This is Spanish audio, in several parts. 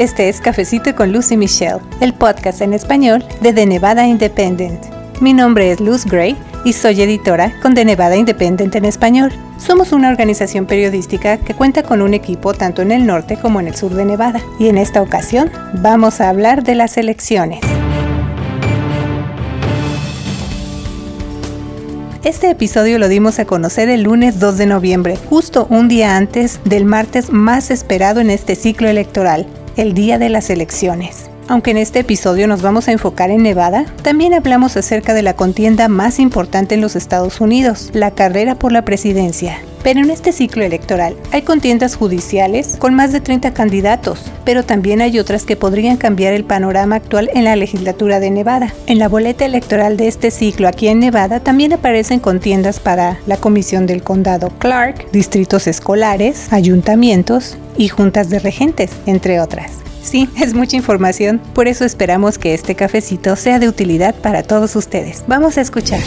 Este es Cafecito con Lucy Michelle, el podcast en español de The Nevada Independent. Mi nombre es Luz Gray y soy editora con The Nevada Independent en español. Somos una organización periodística que cuenta con un equipo tanto en el norte como en el sur de Nevada. Y en esta ocasión vamos a hablar de las elecciones. Este episodio lo dimos a conocer el lunes 2 de noviembre, justo un día antes del martes más esperado en este ciclo electoral, el día de las elecciones. Aunque en este episodio nos vamos a enfocar en Nevada, también hablamos acerca de la contienda más importante en los Estados Unidos, la carrera por la presidencia. Pero en este ciclo electoral hay contiendas judiciales con más de 30 candidatos, pero también hay otras que podrían cambiar el panorama actual en la legislatura de Nevada. En la boleta electoral de este ciclo aquí en Nevada también aparecen contiendas para la Comisión del Condado Clark, distritos escolares, ayuntamientos y juntas de regentes, entre otras. Sí, es mucha información, por eso esperamos que este cafecito sea de utilidad para todos ustedes. Vamos a escuchar.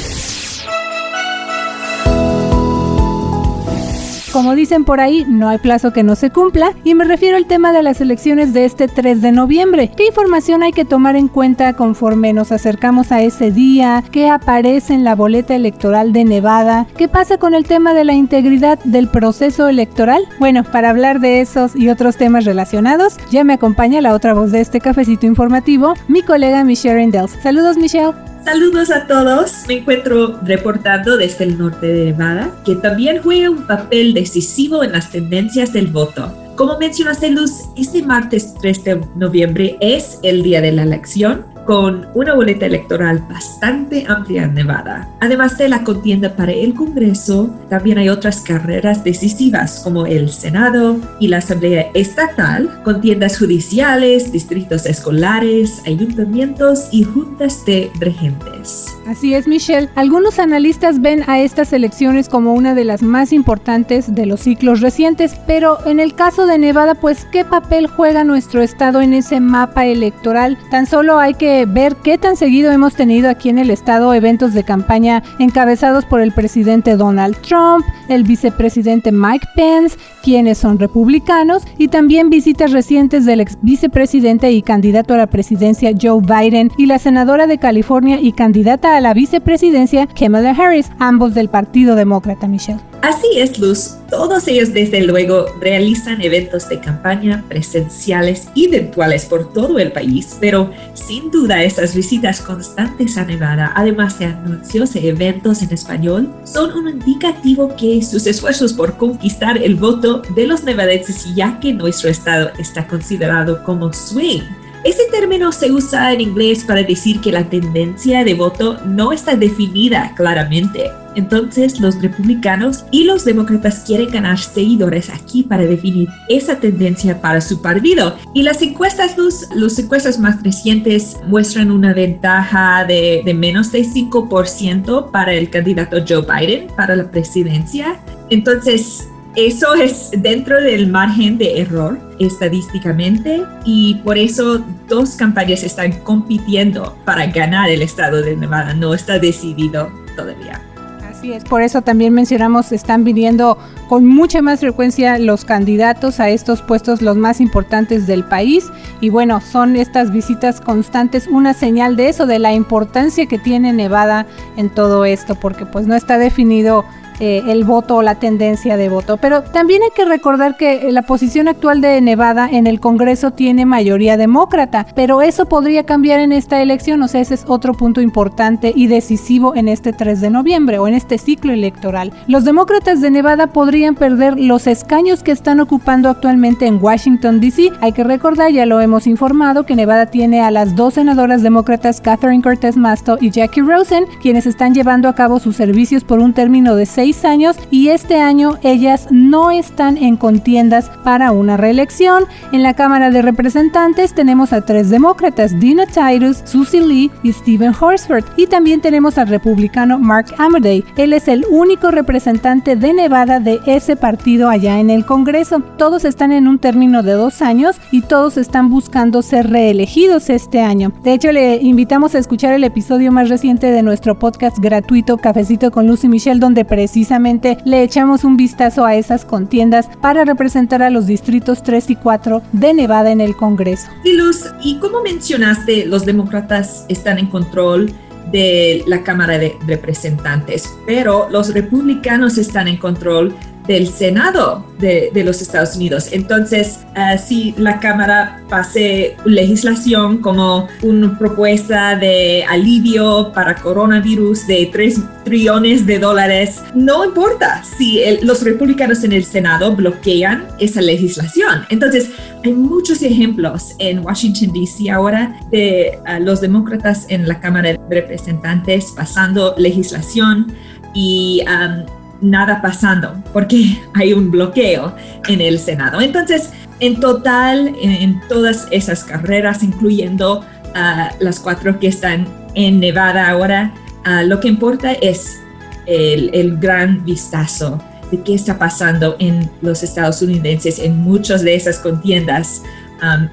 Como dicen por ahí, no hay plazo que no se cumpla y me refiero al tema de las elecciones de este 3 de noviembre. ¿Qué información hay que tomar en cuenta conforme nos acercamos a ese día? ¿Qué aparece en la boleta electoral de Nevada? ¿Qué pasa con el tema de la integridad del proceso electoral? Bueno, para hablar de esos y otros temas relacionados, ya me acompaña la otra voz de este cafecito informativo, mi colega Michelle Indels. Saludos Michelle. Saludos a todos. Me encuentro reportando desde el norte de Nevada, que también juega un papel decisivo en las tendencias del voto. Como mencionaste, Luz, este martes 3 de noviembre es el día de la elección con una boleta electoral bastante amplia en Nevada. Además de la contienda para el Congreso, también hay otras carreras decisivas como el Senado y la Asamblea Estatal, contiendas judiciales, distritos escolares, ayuntamientos y juntas de regentes. Así es, Michelle. Algunos analistas ven a estas elecciones como una de las más importantes de los ciclos recientes, pero en el caso de Nevada, pues, ¿qué papel juega nuestro estado en ese mapa electoral? Tan solo hay que ver qué tan seguido hemos tenido aquí en el estado eventos de campaña encabezados por el presidente Donald Trump, el vicepresidente Mike Pence, quienes son republicanos, y también visitas recientes del ex vicepresidente y candidato a la presidencia Joe Biden y la senadora de California y candidata a la vicepresidencia Kamala Harris, ambos del Partido Demócrata, Michelle. Así es, Luz. Todos ellos, desde luego, realizan eventos de campaña presenciales y virtuales por todo el país, pero sin duda estas visitas constantes a Nevada, además de anuncios e eventos en español, son un indicativo que sus esfuerzos por conquistar el voto de los nevadenses, ya que nuestro estado está considerado como swing, ese término se usa en inglés para decir que la tendencia de voto no está definida claramente. Entonces los republicanos y los demócratas quieren ganar seguidores aquí para definir esa tendencia para su partido. Y las encuestas, los, los encuestas más recientes muestran una ventaja de, de menos de 5% para el candidato Joe Biden para la presidencia. Entonces, eso es dentro del margen de error estadísticamente y por eso dos campañas están compitiendo para ganar el estado de Nevada. No está decidido todavía. Así es, por eso también mencionamos, están viniendo con mucha más frecuencia los candidatos a estos puestos los más importantes del país y bueno, son estas visitas constantes una señal de eso, de la importancia que tiene Nevada en todo esto, porque pues no está definido eh, el voto o la tendencia de voto. Pero también hay que recordar que la posición actual de Nevada en el Congreso tiene mayoría demócrata, pero eso podría cambiar en esta elección, o sea, ese es otro punto importante y decisivo en este 3 de noviembre o en este ciclo electoral. Los demócratas de Nevada podrían perder los escaños que están ocupando actualmente en Washington, D.C. Hay que recordar, ya lo hemos informado, que Nevada tiene a las dos senadoras demócratas, Catherine Cortez Masto y Jackie Rosen, quienes están llevando a cabo sus servicios por un término de seis años y este año ellas no están en contiendas para una reelección. En la Cámara de Representantes tenemos a tres demócratas, Dina Titus, Susie Lee y Stephen Horsford. Y también tenemos al republicano Mark Amaday. Él es el único representante de Nevada de ese partido allá en el Congreso. Todos están en un término de dos años y todos están buscando ser reelegidos este año. De hecho, le invitamos a escuchar el episodio más reciente de nuestro podcast gratuito Cafecito con Lucy Michelle, donde presentamos precisamente le echamos un vistazo a esas contiendas para representar a los distritos 3 y 4 de Nevada en el Congreso. Y Luz, y como mencionaste, los demócratas están en control de la Cámara de Representantes, pero los republicanos están en control del Senado de, los Estados Unidos. Entonces, uh, si la Cámara pase legislación como una propuesta de alivio para coronavirus de 3 trillones de dólares, no importa si los republicanos en el Senado bloquean esa legislación. Entonces, hay muchos ejemplos en Washington, D.C. ahora de uh, los demócratas en la Cámara de Representantes pasando legislación y um, nada pasando porque hay un bloqueo en el Senado. Entonces, en total, en, todas esas carreras, incluyendo ah, las cuatro que están en Nevada ahora, ah, lo que importa es el, el, gran vistazo de qué está pasando en los estadounidenses en muchas de esas contiendas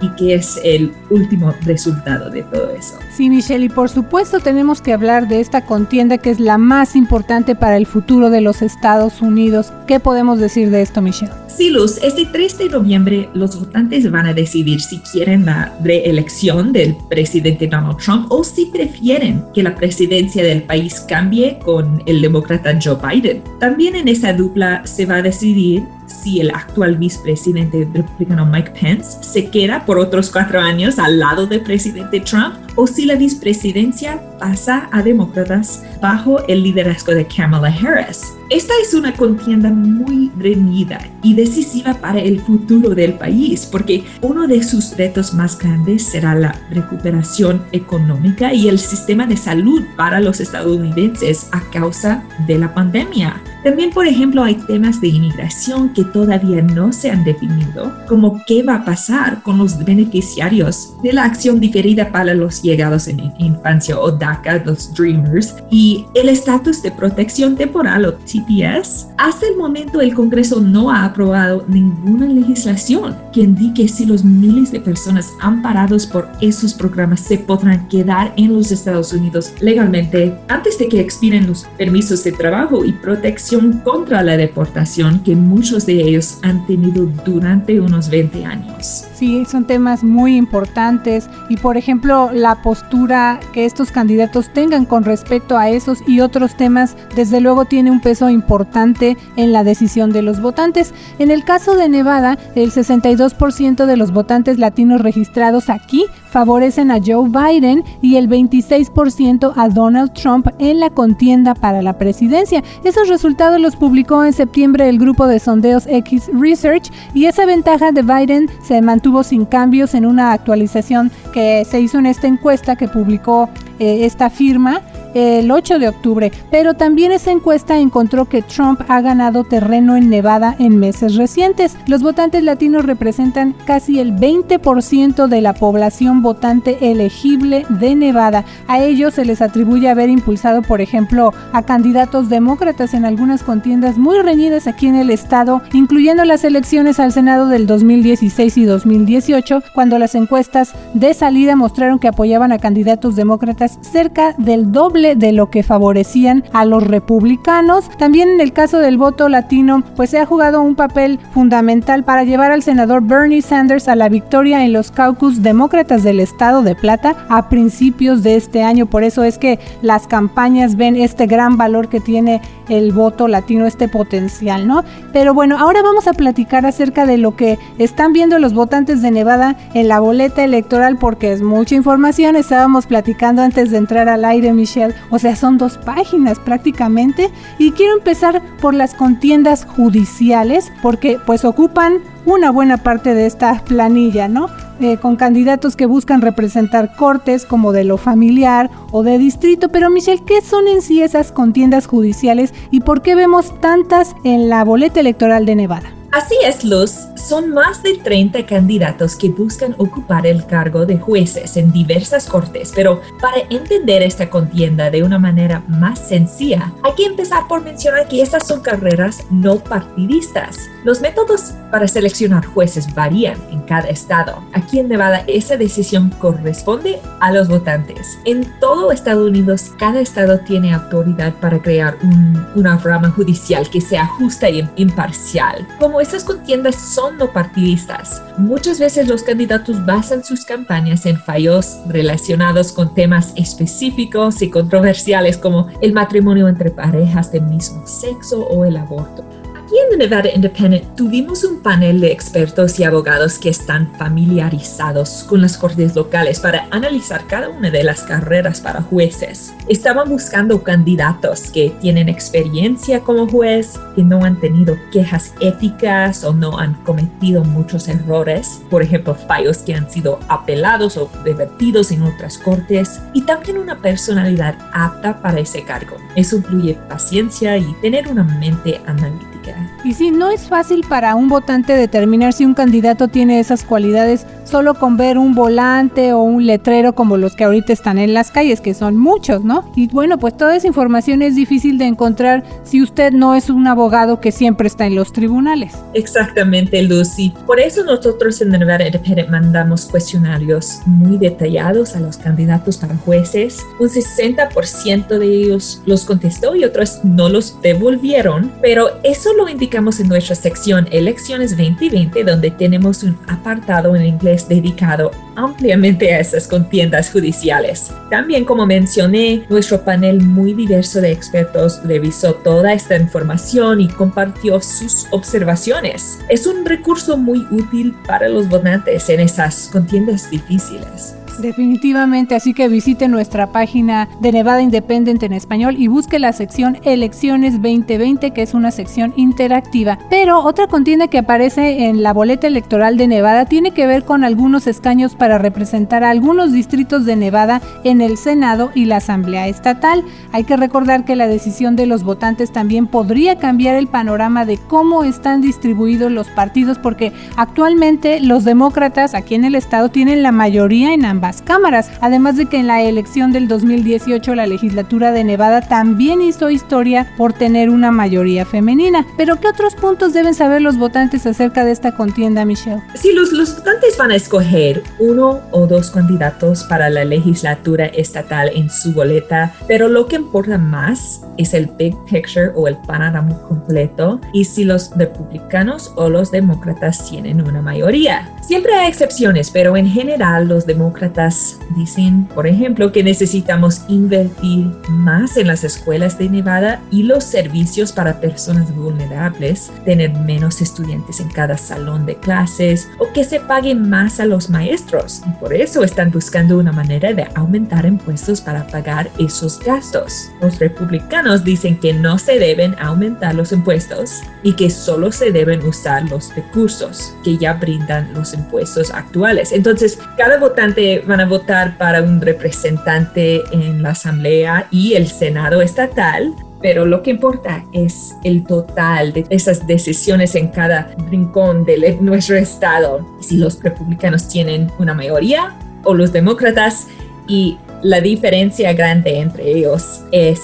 y qué es el último resultado de todo eso. Sí, Michelle, y por supuesto tenemos que hablar de esta contienda que es la más importante para el futuro de los Estados Unidos. ¿Qué podemos decir de esto, Michelle? Sí, Luz, este 3 de noviembre los votantes van a decidir si quieren la reelección del presidente Donald Trump o si prefieren que la presidencia del país cambie con el demócrata Joe Biden. También en esa dupla se va a decidir si el actual vicepresidente republicano Mike Pence se queda por otros cuatro años al lado del presidente Trump o si la vicepresidencia pasa a demócratas bajo el liderazgo de Kamala Harris. Esta es una contienda muy reñida y decisiva para el futuro del país porque uno de sus retos más grandes será la recuperación económica y el sistema de salud para los estadounidenses a causa de la pandemia. También, por ejemplo, hay temas de inmigración que todavía no se han definido, como qué va a pasar con los beneficiarios de la acción diferida para los llegados en infancia o DACA, los Dreamers, y el estatus de protección temporal o TPS. Hasta el momento el Congreso no ha aprobado ninguna legislación que indique si los miles de personas amparados por esos programas se podrán quedar en los Estados Unidos legalmente antes de que expiren los permisos de trabajo y protección contra la deportación que muchos de ellos han tenido durante unos 20 años. Sí, son temas muy importantes y por ejemplo la postura que estos candidatos tengan con respecto a esos y otros temas desde luego tiene un peso importante en la decisión de los votantes. En el caso de Nevada, el 62% de los votantes latinos registrados aquí favorecen a Joe Biden y el 26% a Donald Trump en la contienda para la presidencia. Esos resultados los publicó en septiembre el grupo de sondeos X Research y esa ventaja de Biden se mantuvo sin cambios en una actualización que se hizo en esta encuesta que publicó eh, esta firma el 8 de octubre, pero también esa encuesta encontró que Trump ha ganado terreno en Nevada en meses recientes. Los votantes latinos representan casi el 20% de la población votante elegible de Nevada. A ellos se les atribuye haber impulsado, por ejemplo, a candidatos demócratas en algunas contiendas muy reñidas aquí en el estado, incluyendo las elecciones al Senado del 2016 y 2018, cuando las encuestas de salida mostraron que apoyaban a candidatos demócratas cerca del doble de lo que favorecían a los republicanos. También en el caso del voto latino, pues se ha jugado un papel fundamental para llevar al senador Bernie Sanders a la victoria en los caucus demócratas del estado de Plata a principios de este año. Por eso es que las campañas ven este gran valor que tiene el voto latino, este potencial, ¿no? Pero bueno, ahora vamos a platicar acerca de lo que están viendo los votantes de Nevada en la boleta electoral porque es mucha información. Estábamos platicando antes de entrar al aire, Michelle o sea, son dos páginas prácticamente. Y quiero empezar por las contiendas judiciales, porque pues ocupan una buena parte de esta planilla, ¿no? Eh, con candidatos que buscan representar cortes como de lo familiar o de distrito. Pero Michelle, ¿qué son en sí esas contiendas judiciales y por qué vemos tantas en la boleta electoral de Nevada? Así es, Luz. Son más de 30 candidatos que buscan ocupar el cargo de jueces en diversas cortes, pero para entender esta contienda de una manera más sencilla, hay que empezar por mencionar que estas son carreras no partidistas. Los métodos para seleccionar jueces varían en cada estado. Aquí en Nevada esa decisión corresponde a los votantes. En todo Estados Unidos, cada estado tiene autoridad para crear una rama judicial que sea justa y imparcial. Como estas contiendas son no partidistas, muchas veces los candidatos basan sus campañas en fallos relacionados con temas específicos y controversiales como el matrimonio entre parejas del mismo sexo o el aborto. Aquí en The Nevada Independent tuvimos un panel de expertos y abogados que están familiarizados con las cortes locales para analizar cada una de las carreras para jueces. Estaban buscando candidatos que tienen experiencia como juez, que no han tenido quejas éticas o no han cometido muchos errores, por ejemplo, fallos que han sido apelados o revertidos en otras cortes, y también una personalidad apta para ese cargo. Eso incluye paciencia y tener una mente analítica. Y sí, no es fácil para un votante determinar si un candidato tiene esas cualidades solo con ver un volante o un letrero como los que ahorita están en las calles, que son muchos, ¿no? Y bueno, pues toda esa información es difícil de encontrar si usted no es un abogado que siempre está en los tribunales. Exactamente, Lucy. Por eso nosotros en Nevada Independent mandamos cuestionarios muy detallados a los candidatos para jueces. Un 60% de ellos los contestó y otros no los devolvieron, pero eso lo indicamos en nuestra sección Elecciones 2020, donde tenemos un apartado en inglés dedicado ampliamente a esas contiendas judiciales. También, como mencioné, nuestro panel muy diverso de expertos revisó toda esta información y compartió sus observaciones. Es un recurso muy útil para los votantes en esas contiendas difíciles. Definitivamente, así que visite nuestra página de Nevada Independent en español y busque la sección Elecciones 2020, que es una sección interactiva. Pero otra contienda que aparece en la boleta electoral de Nevada tiene que ver con algunos escaños para representar a algunos distritos de Nevada en el Senado y la Asamblea Estatal. Hay que recordar que la decisión de los votantes también podría cambiar el panorama de cómo están distribuidos los partidos, porque actualmente los demócratas aquí en el estado tienen la mayoría en ambas cámaras, además de que en la elección del 2018 la legislatura de Nevada también hizo historia por tener una mayoría femenina. Pero ¿qué otros puntos deben saber los votantes acerca de esta contienda, Michelle? Sí, los, los votantes van a escoger uno o dos candidatos para la legislatura estatal en su boleta, pero lo que importa más es el big picture o el panorama completo y si los republicanos o los demócratas tienen una mayoría. Siempre hay excepciones, pero en general los demócratas dicen, por ejemplo, que necesitamos invertir más en las escuelas de Nevada y los servicios para personas vulnerables, tener menos estudiantes en cada salón de clases o que se pague más a los maestros. por eso están buscando una manera de aumentar impuestos para pagar esos gastos. Los republicanos dicen que no se deben aumentar los impuestos y que solo se deben usar los recursos que ya brindan los impuestos actuales. Entonces, cada votante van a votar para un representante en la Asamblea y el Senado estatal pero lo que importa es el total de esas decisiones en cada rincón de nuestro estado. Si los republicanos tienen una mayoría o los demócratas y la diferencia grande entre ellos es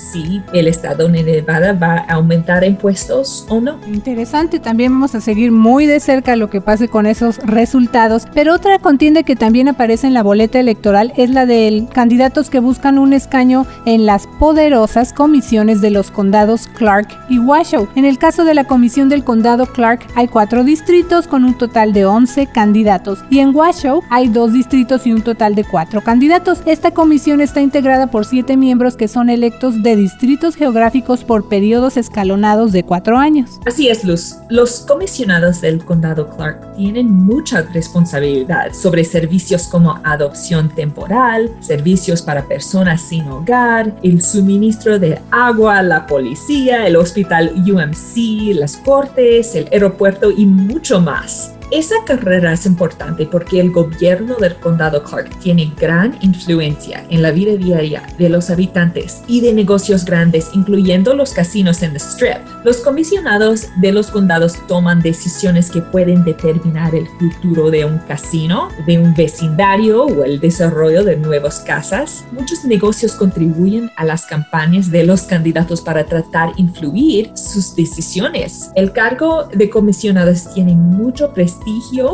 si el Estado de Nevada va a aumentar impuestos o no. Interesante, también vamos a seguir muy de cerca lo que pase con esos resultados. Pero otra contienda que también aparece en la boleta electoral es la de candidatos que buscan un escaño en las poderosas comisiones de los condados Clark y Washoe. En el caso de la comisión del condado Clark hay cuatro distritos con un total de 11 candidatos y en Washoe hay dos distritos y un total de cuatro candidatos. Esta comisión está integrada por siete miembros que son electos de distritos geográficos por periodos escalonados de cuatro años. Así es, Luz. Los comisionados del condado Clark tienen mucha responsabilidad sobre servicios como adopción temporal, servicios para personas sin hogar, el suministro de agua, la policía, el hospital UMC, las cortes, el aeropuerto y mucho más. Esa carrera es importante porque el gobierno del condado Clark tiene gran influencia en la vida diaria de los habitantes y de negocios grandes, incluyendo los casinos en The Strip. Los comisionados de los condados toman decisiones que pueden determinar el futuro de un casino, de un vecindario o el desarrollo de nuevas casas. Muchos negocios contribuyen a las campañas de los candidatos para tratar de influir sus decisiones. El cargo de comisionados tiene mucho prestigio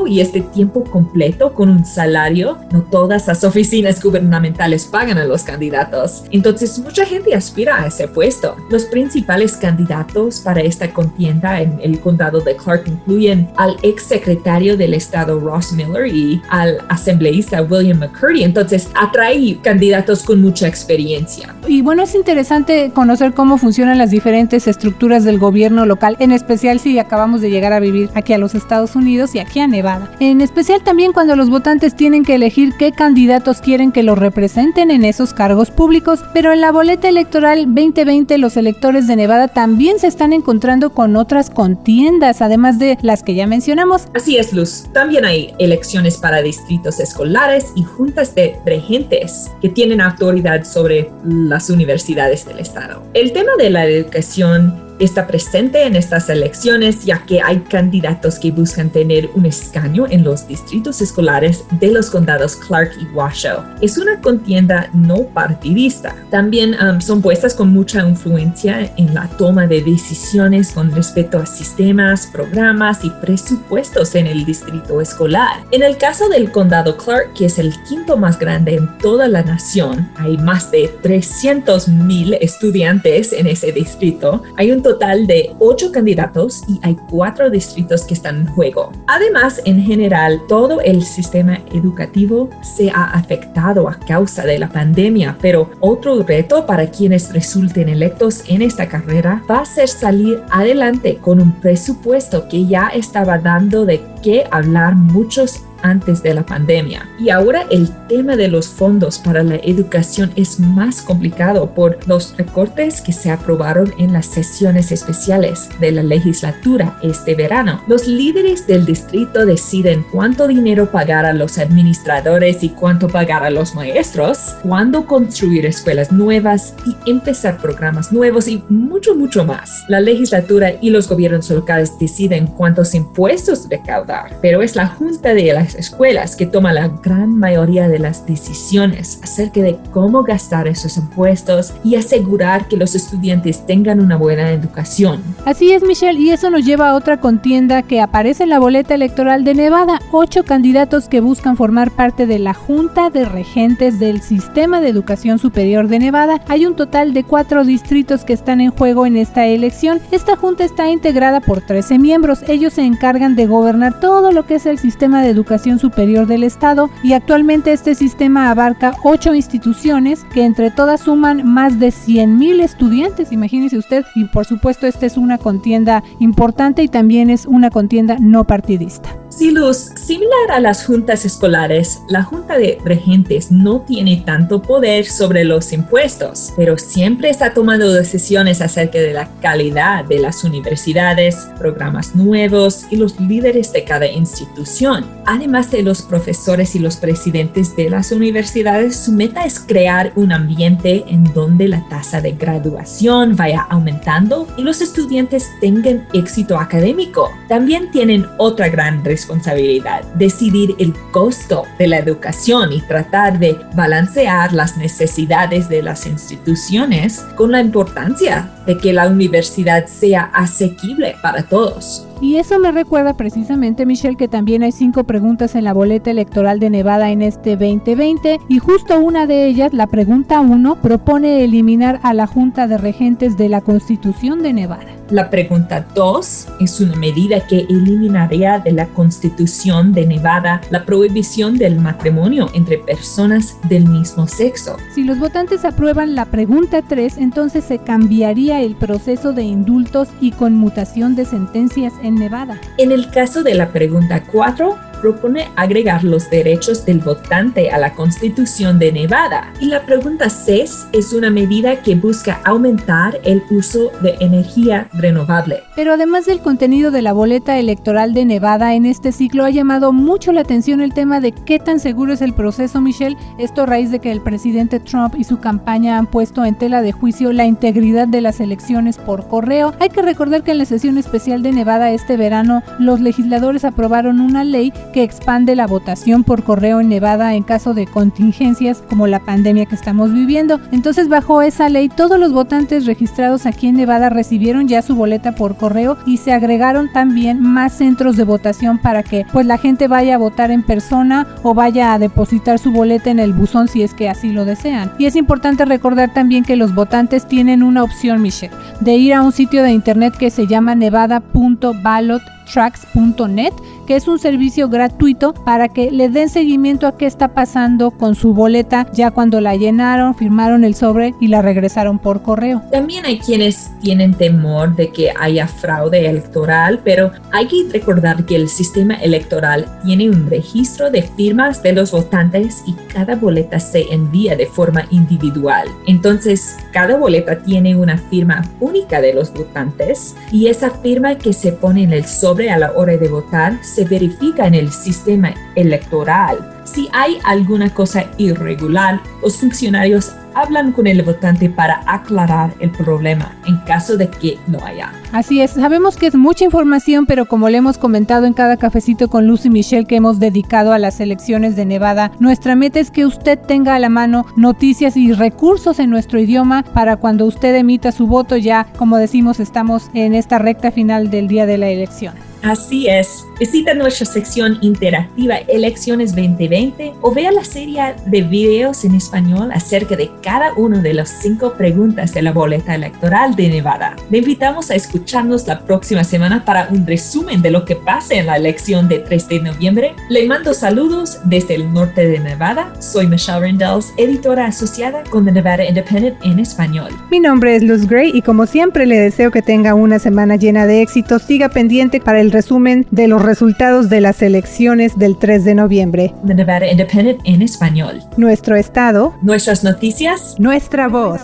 y este tiempo completo con un salario. No todas las oficinas gubernamentales pagan a los candidatos. Entonces mucha gente aspira a ese puesto. Los principales candidatos para esta contienda en el condado de Clark incluyen al ex secretario del estado Ross Miller y al asambleísta William McCurdy. Entonces atrae candidatos con mucha experiencia. Y bueno, es interesante conocer cómo funcionan las diferentes estructuras del gobierno local, en especial si acabamos de llegar a vivir aquí a los Estados Unidos aquí a Nevada. En especial también cuando los votantes tienen que elegir qué candidatos quieren que los representen en esos cargos públicos, pero en la boleta electoral 2020 los electores de Nevada también se están encontrando con otras contiendas, además de las que ya mencionamos. Así es, Luz. También hay elecciones para distritos escolares y juntas de regentes que tienen autoridad sobre las universidades del estado. El tema de la educación está presente en estas elecciones ya que hay candidatos que buscan tener un escaño en los distritos escolares de los condados Clark y Washoe. Es una contienda no partidista. También um, son puestas con mucha influencia en la toma de decisiones con respecto a sistemas, programas y presupuestos en el distrito escolar. En el caso del condado Clark, que es el quinto más grande en toda la nación, hay más de 300 mil estudiantes en ese distrito. Hay un total de ocho candidatos y hay cuatro distritos que están en juego. Además, en general, todo el sistema educativo se ha afectado a causa de la pandemia, pero otro reto para quienes resulten electos en esta carrera va a ser salir adelante con un presupuesto que ya estaba dando de qué hablar muchos antes de la pandemia. Y ahora el tema de los fondos para la educación es más complicado por los recortes que se aprobaron en las sesiones especiales de la legislatura este verano. Los líderes del distrito deciden cuánto dinero pagar a los administradores y cuánto pagar a los maestros, cuándo construir escuelas nuevas y empezar programas nuevos y mucho, mucho más. La legislatura y los gobiernos locales deciden cuántos impuestos recaudar, pero es la Junta de las escuelas que toma la gran mayoría de las decisiones acerca de cómo gastar esos impuestos y asegurar que los estudiantes tengan una buena educación. Así es, Michelle, y eso nos lleva a otra contienda que aparece en la boleta electoral de Nevada. Ocho candidatos que buscan formar parte de la Junta de Regentes del Sistema de Educación Superior de Nevada. Hay un total de cuatro distritos que están en juego en esta elección. Esta junta está integrada por 13 miembros. Ellos se encargan de gobernar todo lo que es el sistema de educación Superior del Estado y actualmente este sistema abarca ocho instituciones que entre todas suman más de 100.000 estudiantes, imagínese usted, y por supuesto esta es una contienda importante y también es una contienda no partidista. Sí, Luz, similar a las juntas escolares, la Junta de Regentes no tiene tanto poder sobre los impuestos, pero siempre está tomando decisiones acerca de la calidad de las universidades, programas nuevos y los líderes de cada institución. Además de los profesores y los presidentes de las universidades, su meta es crear un ambiente en donde la tasa de graduación vaya aumentando y los estudiantes tengan éxito académico. También tienen otra gran responsabilidad responsabilidad, decidir el costo de la educación y tratar de balancear las necesidades de las instituciones con la importancia de que la universidad sea asequible para todos. Y eso me recuerda precisamente, Michelle, que también hay cinco preguntas en la boleta electoral de Nevada en este 2020 y justo una de ellas, la pregunta 1, propone eliminar a la Junta de Regentes de la Constitución de Nevada. La pregunta 2 es una medida que eliminaría de la Constitución de Nevada la prohibición del matrimonio entre personas del mismo sexo. Si los votantes aprueban la pregunta 3, entonces se cambiaría el proceso de indultos y conmutación de sentencias en Nevada. En el caso de la pregunta 4, propone agregar los derechos del votante a la Constitución de Nevada. Y la pregunta 6 es una medida que busca aumentar el uso de energía renovable. Pero además del contenido de la boleta electoral de Nevada en este ciclo ha llamado mucho la atención el tema de qué tan seguro es el proceso, Michelle. Esto a raíz de que el presidente Trump y su campaña han puesto en tela de juicio la integridad de las elecciones por correo. Hay que recordar que en la sesión especial de Nevada este verano los legisladores aprobaron una ley que expande la votación por correo en Nevada en caso de contingencias como la pandemia que estamos viviendo. Entonces bajo esa ley todos los votantes registrados aquí en Nevada recibieron ya su boleta por correo y se agregaron también más centros de votación para que pues la gente vaya a votar en persona o vaya a depositar su boleta en el buzón si es que así lo desean. Y es importante recordar también que los votantes tienen una opción, Michelle, de ir a un sitio de internet que se llama nevada.ballot tracks.net, que es un servicio gratuito para que le den seguimiento a qué está pasando con su boleta ya cuando la llenaron, firmaron el sobre y la regresaron por correo. También hay quienes tienen temor de que haya fraude electoral, pero hay que recordar que el sistema electoral tiene un registro de firmas de los votantes y cada boleta se envía de forma individual. Entonces, cada boleta tiene una firma única de los votantes y esa firma que se pone en el sobre a la hora de votar se verifica en el sistema electoral. Si hay alguna cosa irregular, los funcionarios hablan con el votante para aclarar el problema en caso de que no haya. Así es, sabemos que es mucha información, pero como le hemos comentado en cada cafecito con Lucy Michelle que hemos dedicado a las elecciones de Nevada, nuestra meta es que usted tenga a la mano noticias y recursos en nuestro idioma para cuando usted emita su voto ya, como decimos, estamos en esta recta final del día de la elección. Así es. Visita nuestra sección interactiva Elecciones 2020 o vea la serie de videos en español acerca de cada una de las cinco preguntas de la boleta electoral de Nevada. Le invitamos a escucharnos la próxima semana para un resumen de lo que pasa en la elección de 3 de noviembre. Le mando saludos desde el norte de Nevada. Soy Michelle Rendells, editora asociada con The Nevada Independent en español. Mi nombre es Luz Gray y como siempre le deseo que tenga una semana llena de éxitos. Siga pendiente para el resumen de los resultados de las elecciones del 3 de noviembre. The Nevada Independent en español. Nuestro estado. Nuestras noticias. Nuestra voz.